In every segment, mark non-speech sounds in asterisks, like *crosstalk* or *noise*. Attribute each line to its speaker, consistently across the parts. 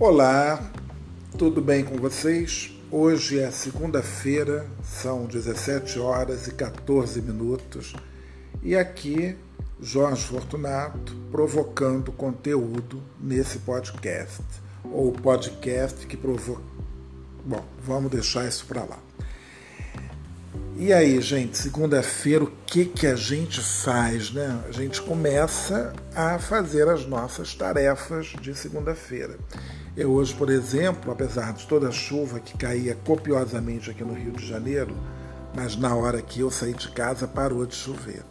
Speaker 1: Olá, tudo bem com vocês? Hoje é segunda-feira, são 17 horas e 14 minutos e aqui Jorge Fortunato provocando conteúdo nesse podcast, ou podcast que provoca. Bom, vamos deixar isso para lá. E aí, gente, segunda-feira, o que, que a gente faz, né? A gente começa a fazer as nossas tarefas de segunda-feira. Eu hoje, por exemplo, apesar de toda a chuva que caía copiosamente aqui no Rio de Janeiro, mas na hora que eu saí de casa parou de chover.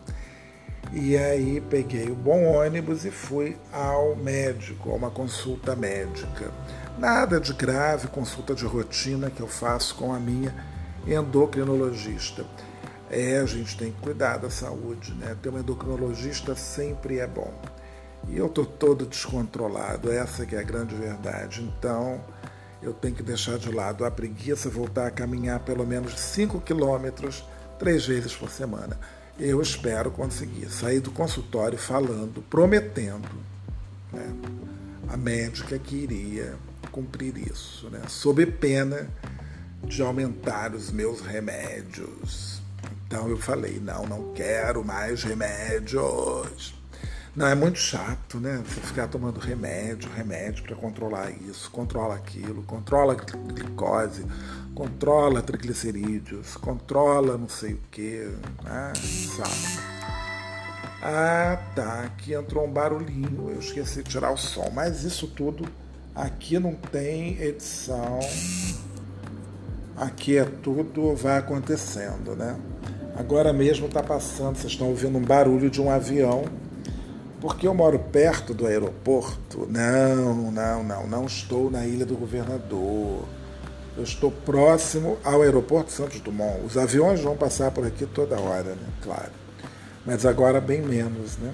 Speaker 1: E aí peguei o bom ônibus e fui ao médico, a uma consulta médica. Nada de grave, consulta de rotina que eu faço com a minha endocrinologista. É, a gente tem que cuidar da saúde, né? Ter um endocrinologista sempre é bom. E eu estou todo descontrolado, essa que é a grande verdade. Então, eu tenho que deixar de lado a preguiça, voltar a caminhar pelo menos 5 quilômetros três vezes por semana. Eu espero conseguir sair do consultório falando, prometendo né, a médica que iria cumprir isso, né, sob pena de aumentar os meus remédios. Então eu falei: não, não quero mais remédios. Não, é muito chato, né? Você ficar tomando remédio, remédio para controlar isso, controla aquilo, controla a glicose, controla triglicerídeos, controla não sei o que. Ah, sabe? Ah, tá. Aqui entrou um barulhinho, eu esqueci de tirar o som. Mas isso tudo aqui não tem edição. Aqui é tudo, vai acontecendo, né? Agora mesmo está passando, vocês estão ouvindo um barulho de um avião porque eu moro perto do aeroporto. Não, não, não, não estou na Ilha do Governador. Eu estou próximo ao aeroporto Santos Dumont. Os aviões vão passar por aqui toda hora, né? Claro. Mas agora bem menos, né?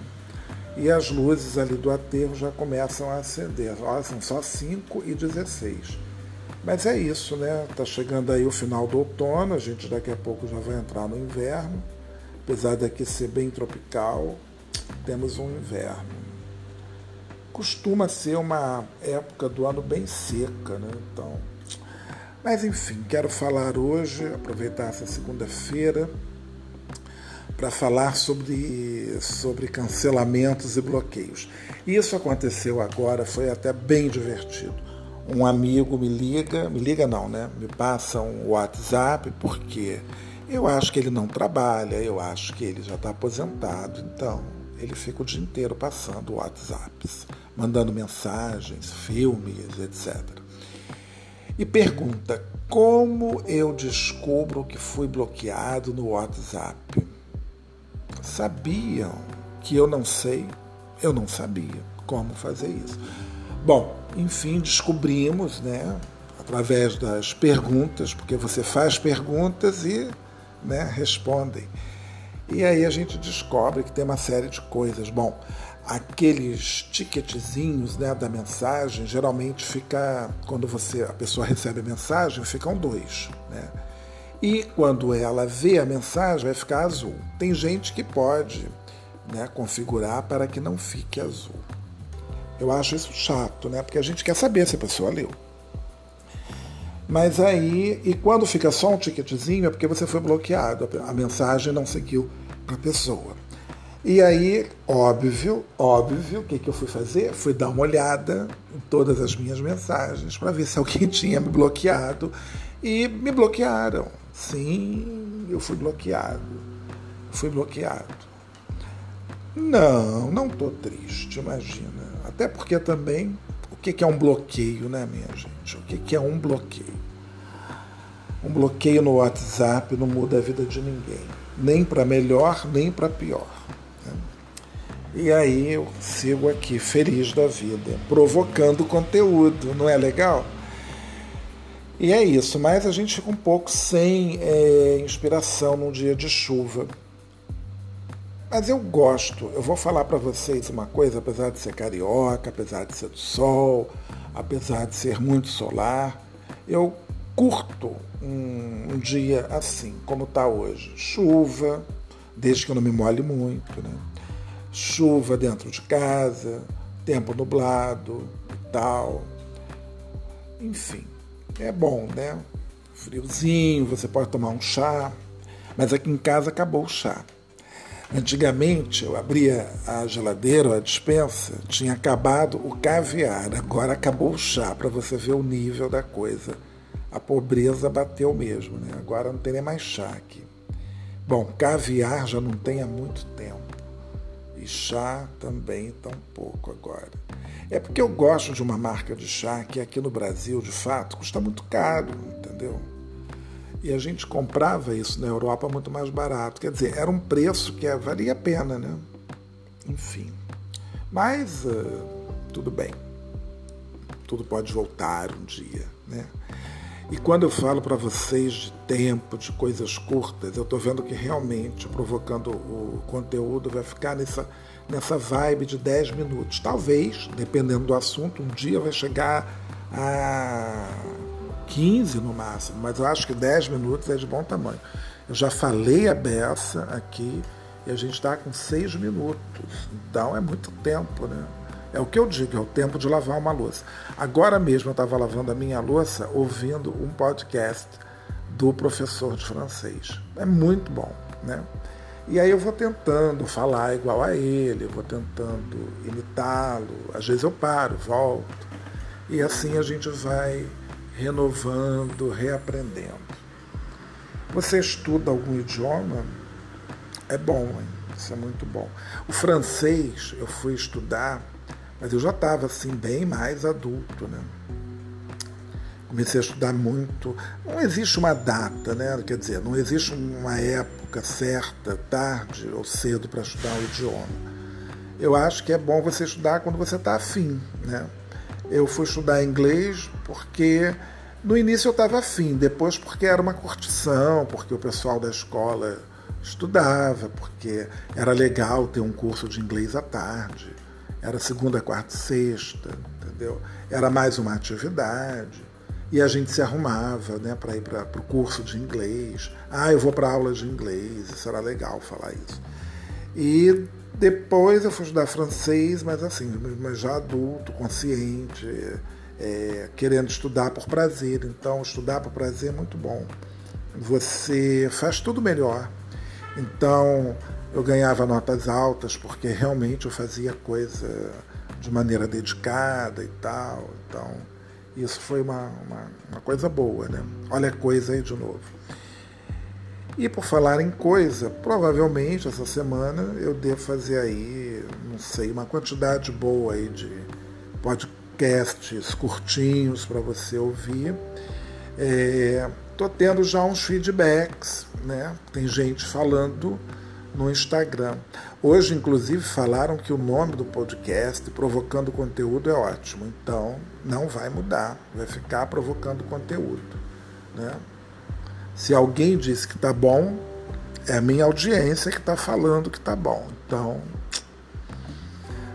Speaker 1: E as luzes ali do aterro já começam a acender. Olha, são só 5 e 16. Mas é isso, né? Tá chegando aí o final do outono, a gente daqui a pouco já vai entrar no inverno. Apesar daqui ser bem tropical, temos um inverno. Costuma ser uma época do ano bem seca, né? Então, mas enfim, quero falar hoje, aproveitar essa segunda-feira para falar sobre, sobre cancelamentos e bloqueios. Isso aconteceu agora, foi até bem divertido. Um amigo me liga, me liga não, né? Me passa um WhatsApp porque eu acho que ele não trabalha, eu acho que ele já está aposentado, então ele fica o dia inteiro passando WhatsApps, mandando mensagens, filmes, etc. E pergunta: como eu descubro que fui bloqueado no WhatsApp? Sabiam que eu não sei? Eu não sabia como fazer isso. Bom, enfim, descobrimos, né, através das perguntas, porque você faz perguntas e né, respondem. E aí a gente descobre que tem uma série de coisas. Bom, aqueles ticketzinhos né, da mensagem, geralmente fica, quando você a pessoa recebe a mensagem, ficam dois. Né? E quando ela vê a mensagem, vai ficar azul. Tem gente que pode né, configurar para que não fique azul. Eu acho isso chato, né? Porque a gente quer saber se a pessoa leu. Mas aí, e quando fica só um ticketzinho, é porque você foi bloqueado, a mensagem não seguiu para a pessoa. E aí, óbvio, óbvio, o que, que eu fui fazer? Fui dar uma olhada em todas as minhas mensagens para ver se alguém *laughs* tinha me bloqueado. E me bloquearam. Sim, eu fui bloqueado. Fui bloqueado. Não, não estou triste, imagina. Até porque também que, que é um bloqueio, né, minha gente? O que é um bloqueio? Um bloqueio no WhatsApp não muda a vida de ninguém, nem para melhor, nem para pior. Né? E aí eu sigo aqui, feliz da vida, provocando conteúdo, não é legal? E é isso, mas a gente fica um pouco sem é, inspiração num dia de chuva. Mas eu gosto, eu vou falar para vocês uma coisa, apesar de ser carioca, apesar de ser do sol, apesar de ser muito solar, eu curto um, um dia assim, como está hoje. Chuva, desde que eu não me molhe muito, né? Chuva dentro de casa, tempo nublado e tal. Enfim, é bom, né? Friozinho, você pode tomar um chá, mas aqui em casa acabou o chá. Antigamente eu abria a geladeira a dispensa, tinha acabado o caviar, agora acabou o chá, para você ver o nível da coisa. A pobreza bateu mesmo, né? Agora não tem nem mais chá aqui. Bom, caviar já não tem há muito tempo. E chá também tão pouco agora. É porque eu gosto de uma marca de chá que aqui no Brasil, de fato, custa muito caro, entendeu? E a gente comprava isso na Europa muito mais barato. Quer dizer, era um preço que valia a pena, né? Enfim. Mas uh, tudo bem. Tudo pode voltar um dia, né? E quando eu falo para vocês de tempo, de coisas curtas, eu estou vendo que realmente, provocando o conteúdo, vai ficar nessa, nessa vibe de 10 minutos. Talvez, dependendo do assunto, um dia vai chegar a 15 no máximo, mas eu acho que 10 minutos é de bom tamanho. Eu já falei a beça aqui e a gente está com 6 minutos, então é muito tempo, né? É o que eu digo, é o tempo de lavar uma louça. Agora mesmo eu estava lavando a minha louça ouvindo um podcast do professor de francês. É muito bom, né? E aí eu vou tentando falar igual a ele, vou tentando imitá-lo. Às vezes eu paro, volto. E assim a gente vai renovando, reaprendendo. Você estuda algum idioma? É bom, hein? isso é muito bom. O francês eu fui estudar, mas eu já estava assim bem mais adulto, né? Comecei a estudar muito. Não existe uma data, né? Quer dizer, não existe uma época certa, tarde ou cedo para estudar o idioma. Eu acho que é bom você estudar quando você está afim, né? Eu fui estudar inglês porque no início eu estava afim, depois porque era uma curtição, porque o pessoal da escola estudava, porque era legal ter um curso de inglês à tarde. Era segunda, quarta e sexta, entendeu? Era mais uma atividade. E a gente se arrumava né, para ir para o curso de inglês. Ah, eu vou para aula de inglês, isso era legal falar isso. E depois eu fui estudar francês, mas assim, mas já adulto, consciente, é, querendo estudar por prazer. Então, estudar por prazer é muito bom. Você faz tudo melhor. Então, eu ganhava notas altas porque realmente eu fazia coisa de maneira dedicada e tal. Então, isso foi uma, uma, uma coisa boa, né? Olha a coisa aí de novo. E por falar em coisa, provavelmente essa semana eu devo fazer aí, não sei, uma quantidade boa aí de podcasts curtinhos para você ouvir. Estou é, tendo já uns feedbacks, né? Tem gente falando no Instagram. Hoje, inclusive, falaram que o nome do podcast, Provocando Conteúdo, é ótimo. Então, não vai mudar, vai ficar provocando conteúdo. Né? Se alguém disse que está bom, é a minha audiência que está falando que está bom. Então,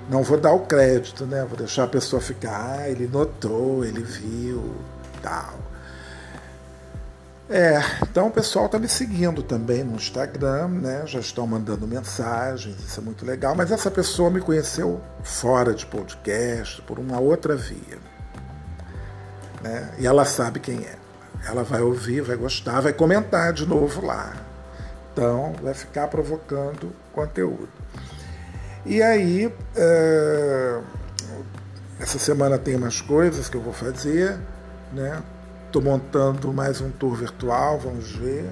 Speaker 1: não vou dar o crédito, né? Vou deixar a pessoa ficar, ah, ele notou, ele viu, tal. É, então o pessoal está me seguindo também no Instagram, né? Já estão mandando mensagens, isso é muito legal. Mas essa pessoa me conheceu fora de podcast, por uma outra via. Né? E ela sabe quem é. Ela vai ouvir, vai gostar, vai comentar de novo lá. Então, vai ficar provocando conteúdo. E aí, é... essa semana tem umas coisas que eu vou fazer, né? Estou montando mais um tour virtual, vamos ver.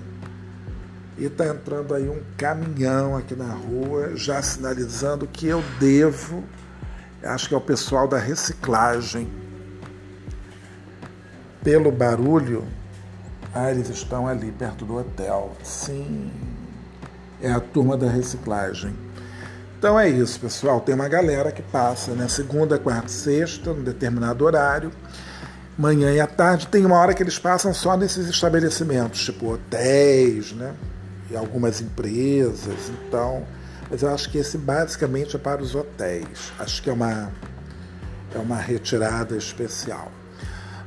Speaker 1: E está entrando aí um caminhão aqui na rua, já sinalizando que eu devo, acho que é o pessoal da reciclagem. Pelo barulho, ah, eles estão ali perto do hotel. Sim, é a turma da reciclagem. Então é isso, pessoal. Tem uma galera que passa, né? Segunda, quarta e sexta, num determinado horário manhã e à tarde. Tem uma hora que eles passam só nesses estabelecimentos, tipo hotéis, né? E algumas empresas. Então, mas eu acho que esse basicamente é para os hotéis. Acho que é uma, é uma retirada especial.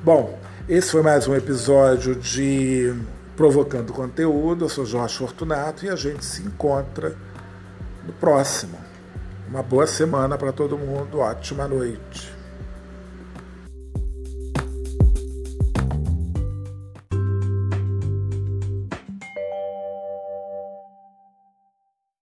Speaker 1: Bom, esse foi mais um episódio de Provocando Conteúdo. Eu sou Jorge Fortunato e a gente se encontra no próximo. Uma boa semana para todo mundo. Ótima noite.